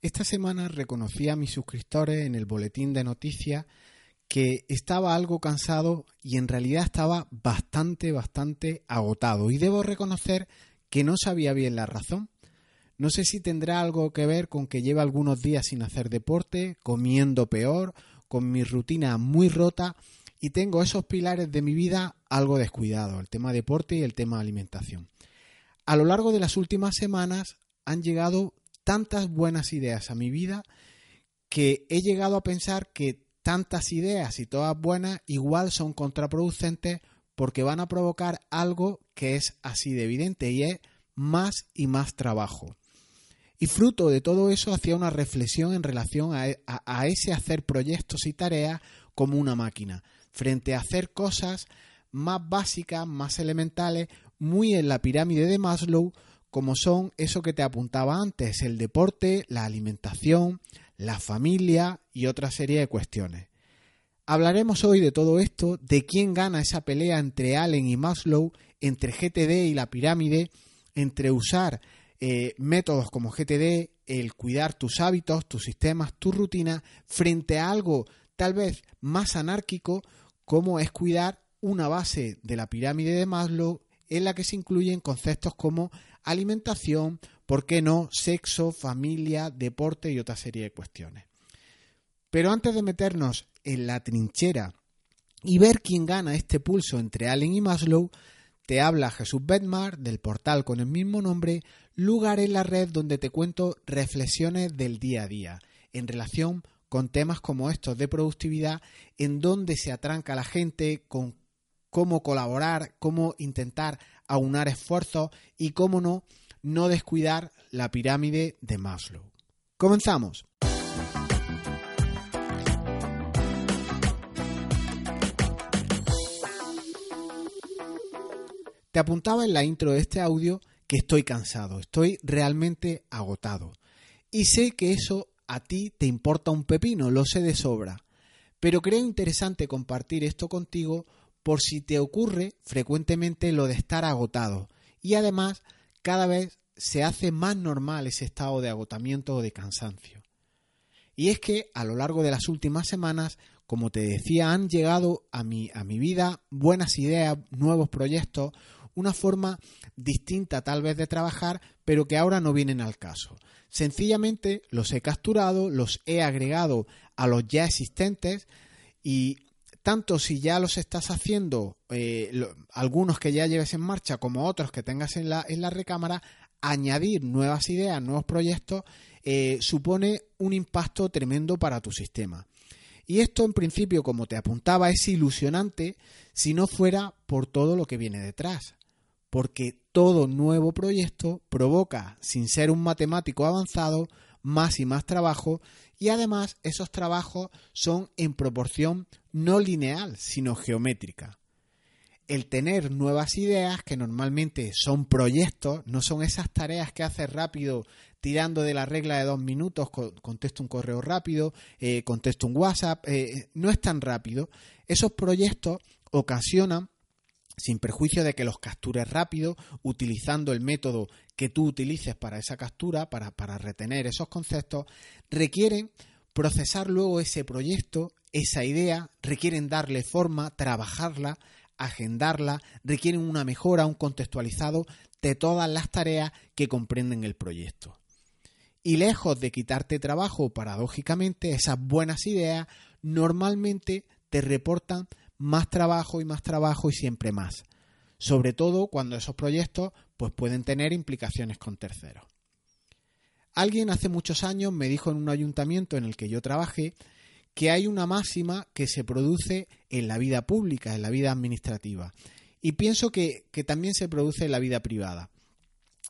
Esta semana reconocí a mis suscriptores en el boletín de noticias que estaba algo cansado y en realidad estaba bastante, bastante agotado. Y debo reconocer que no sabía bien la razón. No sé si tendrá algo que ver con que lleva algunos días sin hacer deporte, comiendo peor, con mi rutina muy rota y tengo esos pilares de mi vida algo descuidados, el tema deporte y el tema alimentación. A lo largo de las últimas semanas han llegado tantas buenas ideas a mi vida que he llegado a pensar que tantas ideas y todas buenas igual son contraproducentes porque van a provocar algo que es así de evidente y es más y más trabajo. Y fruto de todo eso hacía una reflexión en relación a, a, ese hacer proyectos y tareas como una máquina, frente a hacer cosas más básicas, más elementales, muy en la pirámide de Maslow, como son eso que te apuntaba antes, el deporte, la alimentación, la familia y otra serie de cuestiones. Hablaremos hoy de todo esto, de quién gana esa pelea entre Allen y Maslow, entre GTD y la pirámide, entre usar eh, métodos como GTD, el cuidar tus hábitos, tus sistemas, tu rutina, frente a algo tal vez más anárquico como es cuidar una base de la pirámide de Maslow en la que se incluyen conceptos como alimentación, ¿por qué no? Sexo, familia, deporte y otra serie de cuestiones. Pero antes de meternos en la trinchera y ver quién gana este pulso entre Allen y Maslow, te habla Jesús Bedmar del portal con el mismo nombre, lugar en la red donde te cuento reflexiones del día a día en relación con temas como estos de productividad, en donde se atranca la gente con cómo colaborar, cómo intentar aunar esfuerzos y cómo no, no descuidar la pirámide de Maslow. Comenzamos. Te apuntaba en la intro de este audio que estoy cansado, estoy realmente agotado. Y sé que eso a ti te importa un pepino, lo sé de sobra. Pero creo interesante compartir esto contigo por si te ocurre frecuentemente lo de estar agotado. Y además, cada vez se hace más normal ese estado de agotamiento o de cansancio. Y es que a lo largo de las últimas semanas, como te decía, han llegado a mi, a mi vida buenas ideas, nuevos proyectos, una forma distinta tal vez de trabajar, pero que ahora no vienen al caso. Sencillamente los he capturado, los he agregado a los ya existentes y tanto si ya los estás haciendo, eh, algunos que ya lleves en marcha como otros que tengas en la, en la recámara, añadir nuevas ideas, nuevos proyectos, eh, supone un impacto tremendo para tu sistema. Y esto en principio, como te apuntaba, es ilusionante si no fuera por todo lo que viene detrás. Porque todo nuevo proyecto provoca, sin ser un matemático avanzado, más y más trabajo y además esos trabajos son en proporción no lineal, sino geométrica. El tener nuevas ideas, que normalmente son proyectos, no son esas tareas que haces rápido tirando de la regla de dos minutos, contesto un correo rápido, eh, contesto un WhatsApp, eh, no es tan rápido. Esos proyectos ocasionan sin perjuicio de que los captures rápido, utilizando el método que tú utilices para esa captura, para, para retener esos conceptos, requieren procesar luego ese proyecto, esa idea, requieren darle forma, trabajarla, agendarla, requieren una mejora, un contextualizado de todas las tareas que comprenden el proyecto. Y lejos de quitarte trabajo, paradójicamente, esas buenas ideas normalmente te reportan más trabajo y más trabajo y siempre más. Sobre todo cuando esos proyectos pues pueden tener implicaciones con terceros. Alguien hace muchos años me dijo en un ayuntamiento en el que yo trabajé que hay una máxima que se produce en la vida pública, en la vida administrativa. Y pienso que, también se produce en la vida privada.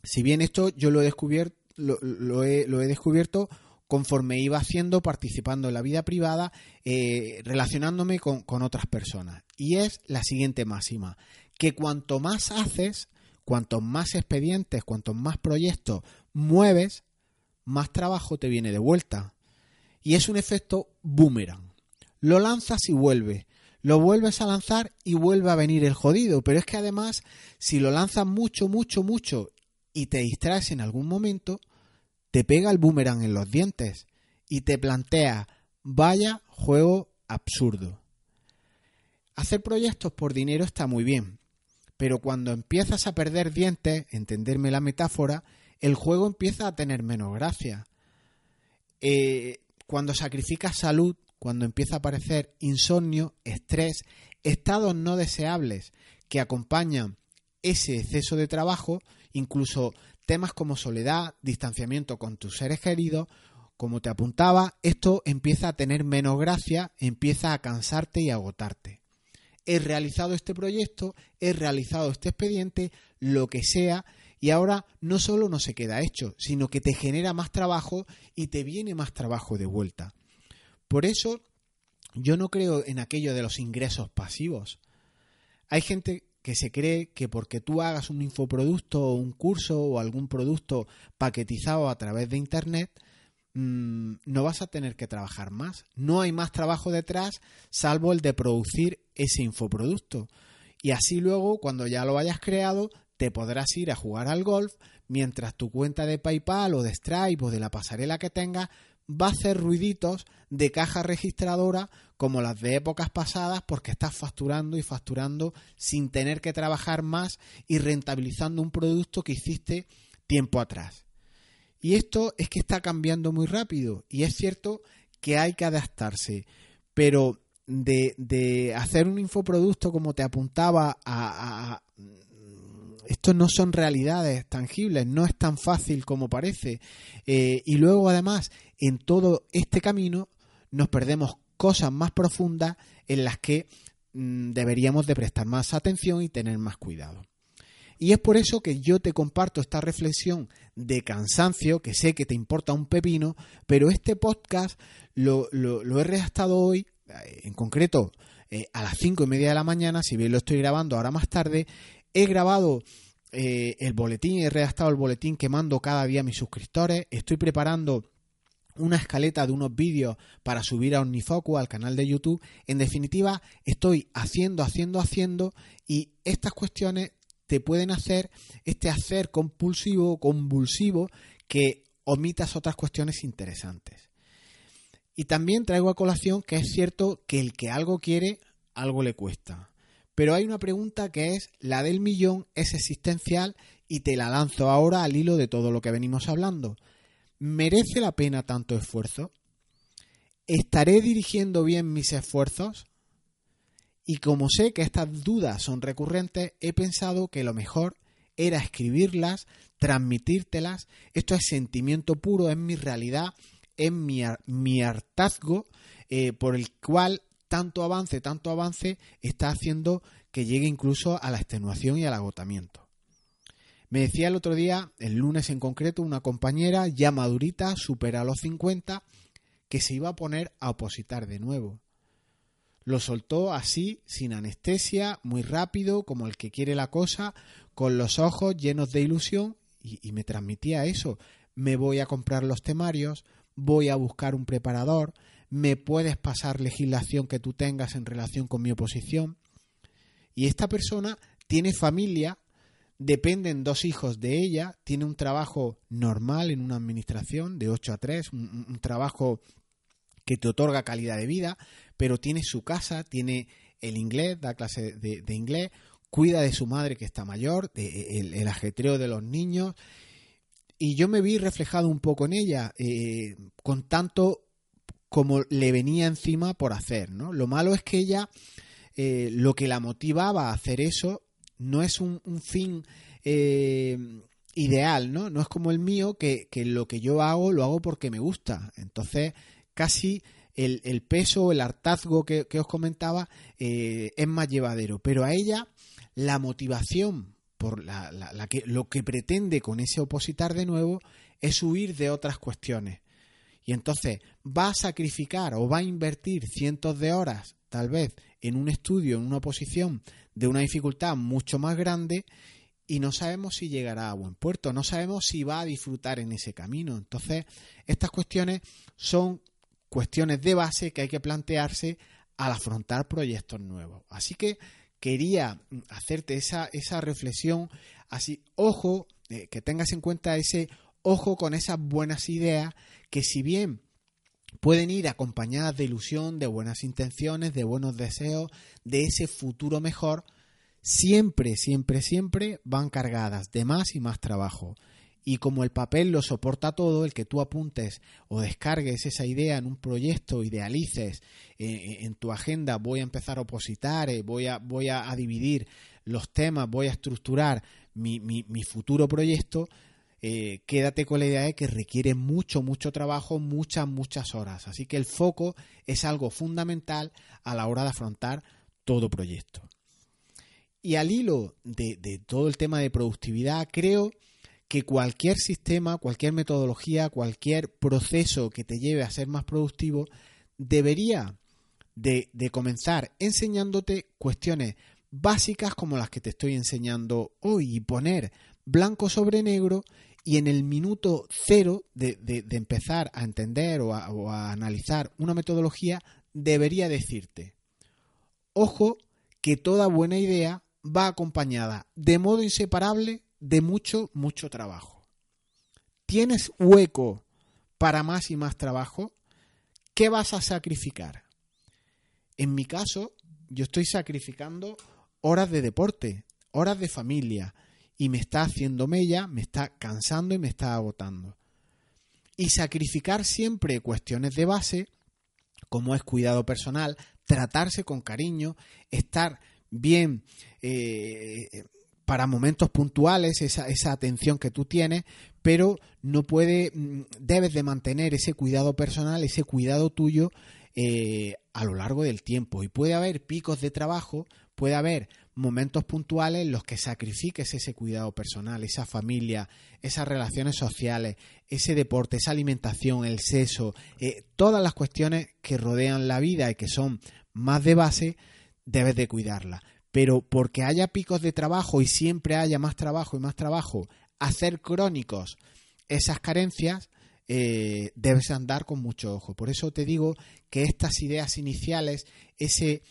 Si bien esto yo lo he descubierto, lo he descubierto conforme iba haciendo, participando en la vida privada, eh, relacionándome con, con otras personas. Y es la siguiente máxima, que cuanto más haces, cuantos más expedientes, cuantos más proyectos mueves, más trabajo te viene de vuelta. Y es un efecto boomerang. Lo lanzas y vuelve. Lo vuelves a lanzar y vuelve a venir el jodido. Pero es que además, si lo lanzas mucho, mucho, mucho y te distraes en algún momento, te pega el boomerang en los dientes y te plantea, vaya juego absurdo. Hacer proyectos por dinero está muy bien, pero cuando empiezas a perder dientes, entenderme la metáfora, el juego empieza a tener menos gracia. Eh, cuando sacrificas salud, cuando empieza a aparecer insomnio, estrés, estados no deseables que acompañan ese exceso de trabajo, incluso temas como soledad, distanciamiento con tus seres queridos, como te apuntaba, esto empieza a tener menos gracia, empieza a cansarte y agotarte. He realizado este proyecto, he realizado este expediente, lo que sea, y ahora no solo no se queda hecho, sino que te genera más trabajo y te viene más trabajo de vuelta. Por eso yo no creo en aquello de los ingresos pasivos. Hay gente que se cree que porque tú hagas un infoproducto o un curso o algún producto paquetizado a través de Internet, mm, no vas a tener que trabajar más. No hay más trabajo detrás salvo el de producir ese infoproducto. Y así luego, cuando ya lo hayas creado, te podrás ir a jugar al golf mientras tu cuenta de PayPal o de Stripe o de la pasarela que tengas va a hacer ruiditos de caja registradora como las de épocas pasadas porque estás facturando y facturando sin tener que trabajar más y rentabilizando un producto que hiciste tiempo atrás. Y esto es que está cambiando muy rápido y es cierto que hay que adaptarse, pero de, hacer un infoproducto como te apuntaba a esto no son realidades tangibles, no es tan fácil como parece. Eh, y luego además, en todo este camino nos perdemos cosas más profundas en las que mm, deberíamos de prestar más atención y tener más cuidado. Y es por eso que yo te comparto esta reflexión de cansancio, que sé que te importa un pepino, pero este podcast lo, he redactado hoy, eh, en concreto eh, a las cinco y media de la mañana, si bien lo estoy grabando ahora más tarde, he grabado eh, el boletín, he redactado el boletín que mando cada día a mis suscriptores, estoy preparando una escaleta de unos vídeos para subir a Omnifoco al canal de YouTube. En definitiva, estoy haciendo, haciendo, haciendo y estas cuestiones te pueden hacer este hacer compulsivo, convulsivo, que omitas otras cuestiones interesantes. Y también traigo a colación que es cierto que el que algo quiere, algo le cuesta. Pero hay una pregunta que es la del millón, es existencial y te la lanzo ahora al hilo de todo lo que venimos hablando. ¿Merece la pena tanto esfuerzo? ¿Estaré dirigiendo bien mis esfuerzos? Y como sé que estas dudas son recurrentes, he pensado que lo mejor era escribirlas, transmitírtelas. Esto es sentimiento puro, es mi realidad, es mi, hartazgo eh, por el cual tanto avance, tanto avance, está haciendo que llegue incluso a la extenuación y al agotamiento. Me decía el otro día, el lunes en concreto, una compañera ya madurita, supera los 50, que se iba a poner a opositar de nuevo. Lo soltó así, sin anestesia, muy rápido, como el que quiere la cosa, con los ojos llenos de ilusión, y, y me transmitía eso. Me voy a comprar los temarios, voy a buscar un preparador, me puedes pasar legislación que tú tengas en relación con mi oposición. Y esta persona tiene familia, dependen dos hijos de ella, tiene un trabajo normal en una administración de 8 a 3, un, trabajo que te otorga calidad de vida, pero tiene su casa, tiene el inglés, da clase de, inglés, cuida de su madre que está mayor, de, el, ajetreo de los niños. Y yo me vi reflejado un poco en ella, eh, con tanto como le venía encima por hacer, ¿no? Lo malo es que ella, eh, lo que la motivaba a hacer eso, no es un, fin eh, ideal, ¿no? No es como el mío, que, lo que yo hago lo hago porque me gusta. Entonces, casi el, el peso, el hartazgo que, os comentaba eh, es más llevadero. Pero a ella, la motivación por la, la que, lo que pretende con ese opositar de nuevo es huir de otras cuestiones y entonces va a sacrificar o va a invertir cientos de horas, tal vez, en un estudio, en una posición de una dificultad mucho más grande y no sabemos si llegará a buen puerto, no sabemos si va a disfrutar en ese camino. Entonces, estas cuestiones son cuestiones de base que hay que plantearse al afrontar proyectos nuevos. Así que quería hacerte esa, esa reflexión, así, ojo, eh, que tengas en cuenta ese ojo con esas buenas ideas que si bien pueden ir acompañadas de ilusión, de buenas intenciones, de buenos deseos, de ese futuro mejor, siempre, siempre, siempre van cargadas de más y más trabajo. Y como el papel lo soporta todo, el que tú apuntes o descargues esa idea en un proyecto, idealices eh, en tu agenda, voy a empezar a opositar, eh, voy, a, voy a, dividir los temas, voy a estructurar mi, mi, futuro proyecto, eh, quédate con la idea de que requiere mucho, mucho trabajo, muchas, muchas horas. Así que el foco es algo fundamental a la hora de afrontar todo proyecto. Y al hilo de, de todo el tema de productividad, creo que cualquier sistema, cualquier metodología, cualquier proceso que te lleve a ser más productivo, debería de, comenzar enseñándote cuestiones básicas como las que te estoy enseñando hoy y poner blanco sobre negro y en el minuto cero de, empezar a entender o a analizar una metodología debería decirte, ojo que toda buena idea va acompañada de modo inseparable de mucho, mucho trabajo. ¿Tienes hueco para más y más trabajo? ¿Qué vas a sacrificar? En mi caso, yo estoy sacrificando horas de deporte, horas de familia, y me está haciendo mella, me está cansando y me está agotando. Y sacrificar siempre cuestiones de base, como es cuidado personal, tratarse con cariño, estar bien eh, para momentos puntuales esa, esa, atención que tú tienes, pero no puede, mm, debes de mantener ese cuidado personal, ese cuidado tuyo eh, a lo largo del tiempo. Y puede haber picos de trabajo, puede haber momentos puntuales en los que sacrifiques ese cuidado personal, esa familia, esas relaciones sociales, ese deporte, esa alimentación, el sexo, eh, todas las cuestiones que rodean la vida y que son más de base, debes de cuidarlas pero porque haya picos de trabajo y siempre haya más trabajo y más trabajo, hacer crónicos esas carencias, eh, debes andar con mucho ojo. Por eso te digo que estas ideas iniciales, ese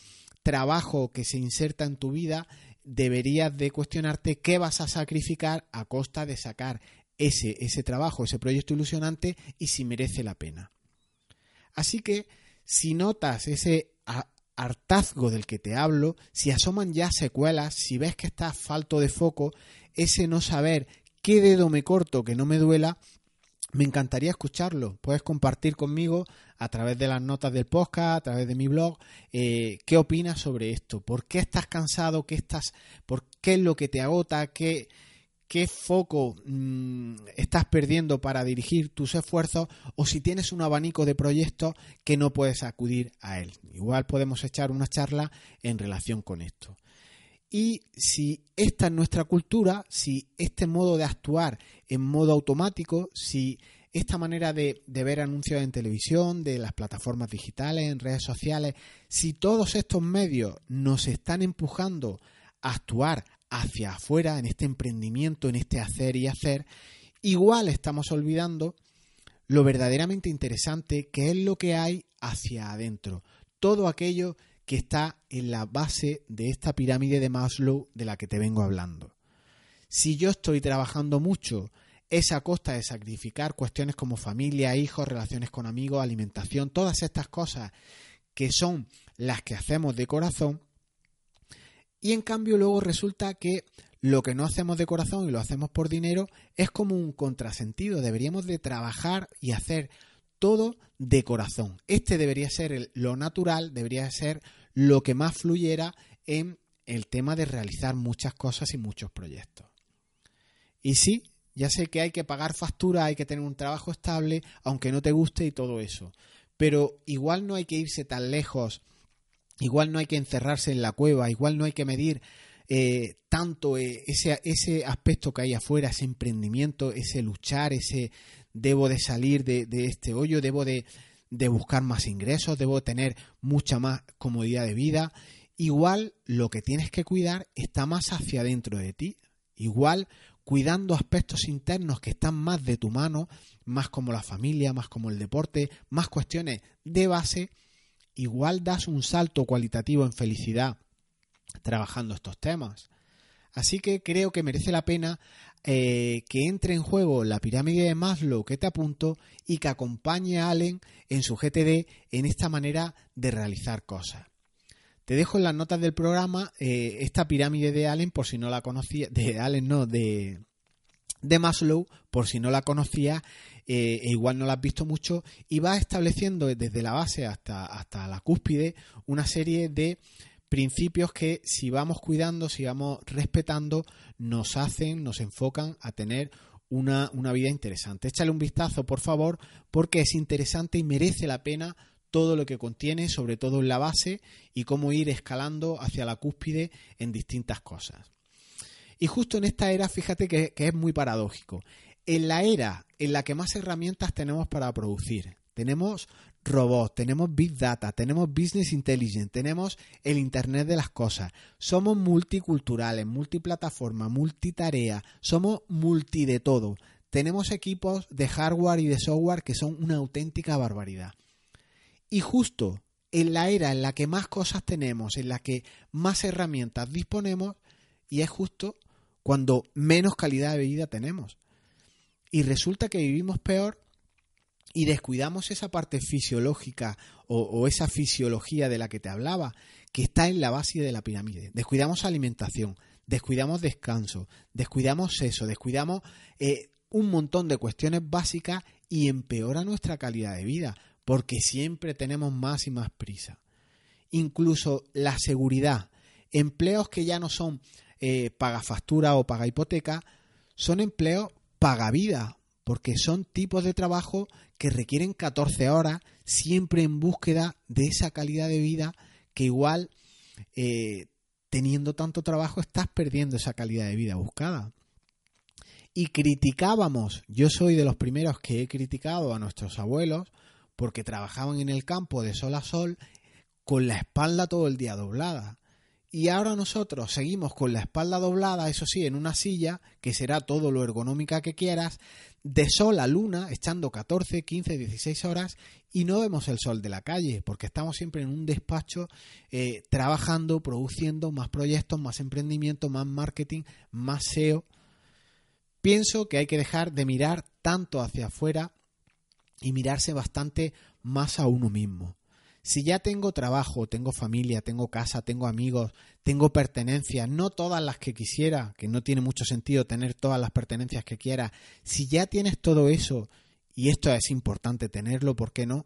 trabajo que se inserta en tu vida, deberías de cuestionarte qué vas a sacrificar a costa de sacar ese, ese trabajo, ese proyecto ilusionante y si merece la pena. Así que si notas ese hartazgo del que te hablo, si asoman ya secuelas, si ves que estás falto de foco, ese no saber qué dedo me corto que no me duela, me encantaría escucharlo. Puedes compartir conmigo a través de las notas del podcast, a través de mi blog, eh, qué opinas sobre esto. ¿Por qué estás cansado? ¿Qué estás? ¿Por qué es lo que te agota? ¿Qué, qué foco mm, estás perdiendo para dirigir tus esfuerzos o si tienes un abanico de proyectos que no puedes acudir a él. Igual podemos echar una charla en relación con esto. Y si esta es nuestra cultura, si este modo de actuar en modo automático, si esta manera de, de, ver anuncios en televisión, de las plataformas digitales, en redes sociales, si todos estos medios nos están empujando a actuar hacia afuera, en este emprendimiento, en este hacer y hacer, igual estamos olvidando lo verdaderamente interesante que es lo que hay hacia adentro. Todo aquello que está en la base de esta pirámide de Maslow de la que te vengo hablando. Si yo estoy trabajando mucho, es a costa de sacrificar cuestiones como familia, hijos, relaciones con amigos, alimentación, todas estas cosas que son las que hacemos de corazón, y en cambio luego resulta que lo que no hacemos de corazón y lo hacemos por dinero es como un contrasentido. Deberíamos de trabajar y hacer todo de corazón. Este debería ser lo natural, debería ser lo que más fluyera en el tema de realizar muchas cosas y muchos proyectos. Y sí, ya sé que hay que pagar factura, hay que tener un trabajo estable, aunque no te guste y todo eso. Pero igual no hay que irse tan lejos Igual no hay que encerrarse en la cueva, igual no hay que medir eh, tanto eh, ese, ese aspecto que hay afuera, ese emprendimiento, ese luchar, ese debo de salir de, de este hoyo, debo de, de, buscar más ingresos, debo tener mucha más comodidad de vida. Igual lo que tienes que cuidar está más hacia adentro de ti. Igual cuidando aspectos internos que están más de tu mano, más como la familia, más como el deporte, más cuestiones de base igual das un salto cualitativo en felicidad trabajando estos temas. Así que creo que merece la pena eh, que entre en juego la pirámide de Maslow que te apunto y que acompañe a Allen en su GTD en esta manera de realizar cosas. Te dejo en las notas del programa eh, esta pirámide de Allen por si no la conocía, de Allen no, de, de Maslow, por si no la conocía eh, e igual no la has visto mucho, y va estableciendo desde la base hasta, hasta la cúspide una serie de principios que si vamos cuidando, si vamos respetando, nos hacen, nos enfocan a tener una, una vida interesante. Échale un vistazo, por favor, porque es interesante y merece la pena todo lo que contiene, sobre todo en la base, y cómo ir escalando hacia la cúspide en distintas cosas. Y justo en esta era, fíjate que, que, es muy paradójico. En la era en la que más herramientas tenemos para producir, tenemos robots, tenemos Big Data, tenemos Business Intelligence, tenemos el Internet de las Cosas. Somos multiculturales, multiplataforma, multitarea, somos multi de todo. Tenemos equipos de hardware y de software que son una auténtica barbaridad. Y justo en la era en la que más cosas tenemos, en la que más herramientas disponemos, y es justo cuando menos calidad de vida tenemos. Y resulta que vivimos peor y descuidamos esa parte fisiológica o, esa fisiología de la que te hablaba, que está en la base de la pirámide. Descuidamos alimentación, descuidamos descanso, descuidamos eso, descuidamos eh, un montón de cuestiones básicas y empeora nuestra calidad de vida, porque siempre tenemos más y más prisa. Incluso la seguridad, empleos que ya no son eh, paga factura o paga hipoteca, son empleos paga vida, porque son tipos de trabajo que requieren 14 horas, siempre en búsqueda de esa calidad de vida que igual eh, teniendo tanto trabajo estás perdiendo esa calidad de vida buscada. Y criticábamos, yo soy de los primeros que he criticado a nuestros abuelos porque trabajaban en el campo de sol a sol con la espalda todo el día doblada. Y ahora nosotros seguimos con la espalda doblada, eso sí, en una silla, que será todo lo ergonómica que quieras, de sol a luna, echando 14, 15, 16 horas, y no vemos el sol de la calle, porque estamos siempre en un despacho eh, trabajando, produciendo más proyectos, más emprendimiento, más marketing, más SEO. Pienso que hay que dejar de mirar tanto hacia afuera y mirarse bastante más a uno mismo. Si ya tengo trabajo, tengo familia, tengo casa, tengo amigos, tengo pertenencias, no todas las que quisiera, que no tiene mucho sentido tener todas las pertenencias que quiera, si ya tienes todo eso, y esto es importante tenerlo, ¿por qué no?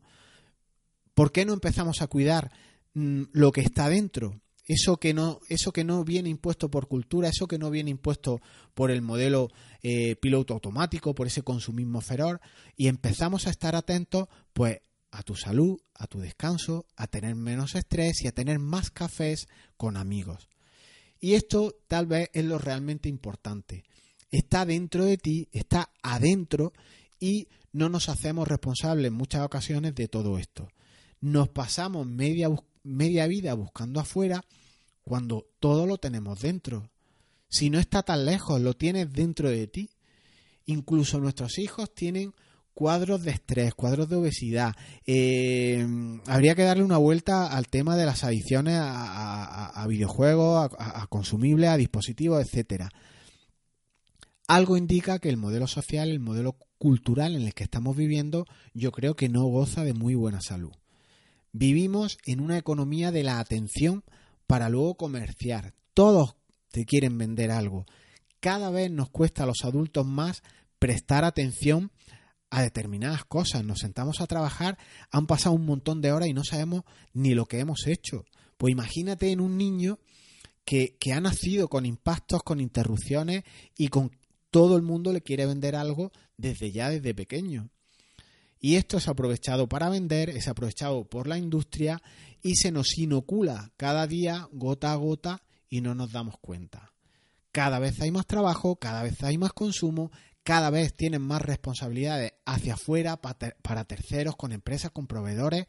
¿Por qué no empezamos a cuidar mm, lo que está dentro? Eso que, no, eso que no viene impuesto por cultura, eso que no viene impuesto por el modelo eh, piloto automático, por ese consumismo feroz, y empezamos a estar atentos, pues a tu salud, a tu descanso, a tener menos estrés y a tener más cafés con amigos. Y esto tal vez es lo realmente importante. Está dentro de ti, está adentro y no nos hacemos responsables en muchas ocasiones de todo esto. Nos pasamos media, media vida buscando afuera cuando todo lo tenemos dentro. Si no está tan lejos, lo tienes dentro de ti. Incluso nuestros hijos tienen cuadros de estrés, cuadros de obesidad. Eh, habría que darle una vuelta al tema de las adicciones a, videojuegos, a, consumibles, a dispositivos, etcétera. Algo indica que el modelo social, el modelo cultural en el que estamos viviendo, yo creo que no goza de muy buena salud. Vivimos en una economía de la atención para luego comerciar. Todos te quieren vender algo. Cada vez nos cuesta a los adultos más prestar atención a determinadas cosas, nos sentamos a trabajar, han pasado un montón de horas y no sabemos ni lo que hemos hecho. Pues imagínate en un niño que, que ha nacido con impactos, con interrupciones y con todo el mundo le quiere vender algo desde ya, desde pequeño. Y esto es aprovechado para vender, es aprovechado por la industria y se nos inocula cada día gota a gota y no nos damos cuenta. Cada vez hay más trabajo, cada vez hay más consumo, cada vez tienen más responsabilidades hacia afuera para terceros, con empresas, con proveedores.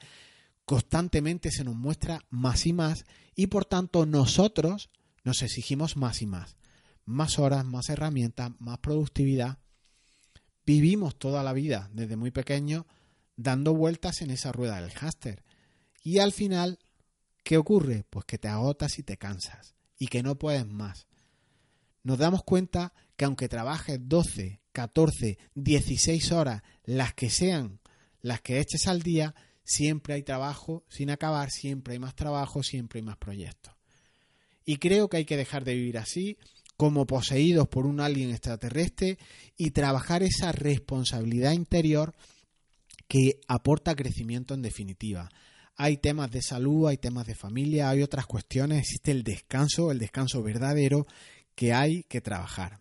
Constantemente se nos muestra más y más y por tanto nosotros nos exigimos más y más. Más horas, más herramientas, más productividad. Vivimos toda la vida desde muy pequeño dando vueltas en esa rueda del háster. Y al final, ¿qué ocurre? Pues que te agotas y te cansas y que no puedes más. Nos damos cuenta que aunque trabajes 12, 14, 16 horas, las que sean, las que eches al día, siempre hay trabajo sin acabar, siempre hay más trabajo, siempre hay más proyectos. Y creo que hay que dejar de vivir así, como poseídos por un alien extraterrestre, y trabajar esa responsabilidad interior que aporta crecimiento en definitiva. Hay temas de salud, hay temas de familia, hay otras cuestiones, existe el descanso, el descanso verdadero que hay que trabajar.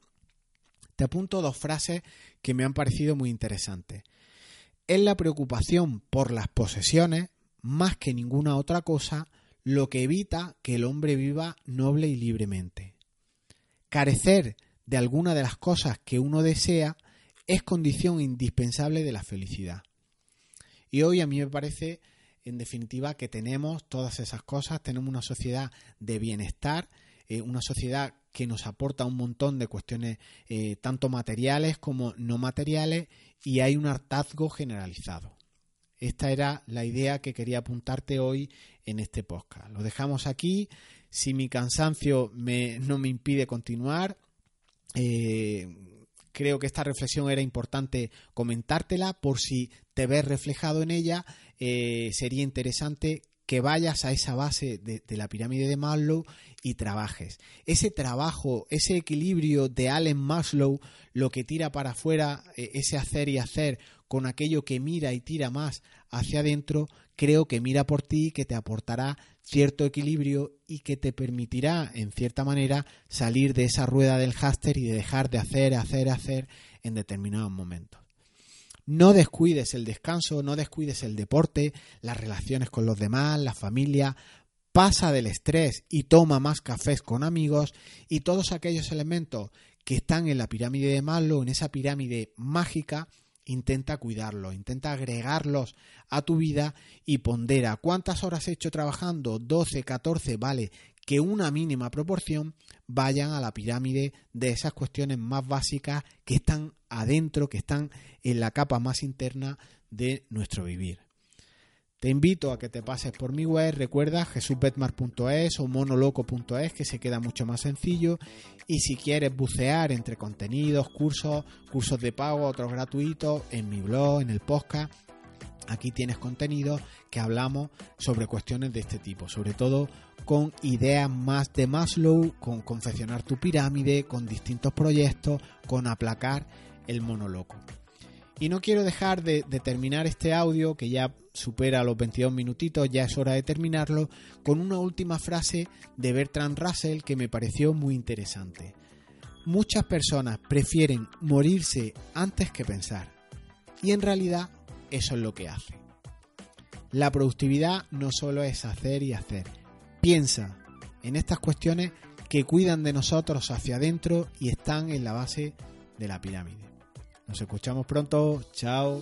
Te apunto dos frases que me han parecido muy interesantes. Es la preocupación por las posesiones, más que ninguna otra cosa, lo que evita que el hombre viva noble y libremente. Carecer de alguna de las cosas que uno desea es condición indispensable de la felicidad. Y hoy a mí me parece, en definitiva, que tenemos todas esas cosas, tenemos una sociedad de bienestar, eh, una sociedad que nos aporta un montón de cuestiones eh, tanto materiales como no materiales y hay un hartazgo generalizado. Esta era la idea que quería apuntarte hoy en este podcast. Lo dejamos aquí. Si mi cansancio no me impide continuar, eh, creo que esta reflexión era importante comentártela por si te ves reflejado en ella. Eh, sería interesante que vayas a esa base de, la pirámide de Maslow y trabajes. Ese trabajo, ese equilibrio de Allen Maslow, lo que tira para afuera, eh, ese hacer y hacer con aquello que mira y tira más hacia adentro, creo que mira por ti, que te aportará cierto equilibrio y que te permitirá, en cierta manera, salir de esa rueda del háster y de dejar de hacer, hacer, hacer en determinados momentos. No descuides el descanso, no descuides el deporte, las relaciones con los demás, la familia. Pasa del estrés y toma más cafés con amigos y todos aquellos elementos que están en la pirámide de Maslow, en esa pirámide mágica, intenta cuidarlos, intenta agregarlos a tu vida y pondera. Cuántas horas he hecho trabajando, 12, 14, vale, que una mínima proporción vayan a la pirámide de esas cuestiones más básicas que están adentro, que están en la capa más interna de nuestro vivir. Te invito a que te pases por mi web, recuerda jesusbetmar.es o monoloco.es que se queda mucho más sencillo y si quieres bucear entre contenidos, cursos, cursos de pago, otros gratuitos, en mi blog, en el podcast, aquí tienes contenido que hablamos sobre cuestiones de este tipo, sobre todo con ideas más de Maslow, con confeccionar tu pirámide, con distintos proyectos, con aplacar el monoloco. Y no quiero dejar de, terminar este audio, que ya supera los 22 minutitos, ya es hora de terminarlo, con una última frase de Bertrand Russell que me pareció muy interesante. Muchas personas prefieren morirse antes que pensar. Y en realidad eso es lo que hace. La productividad no solo es hacer y hacer. Piensa en estas cuestiones que cuidan de nosotros hacia adentro y están en la base de la pirámide. Nos escuchamos pronto. Chao.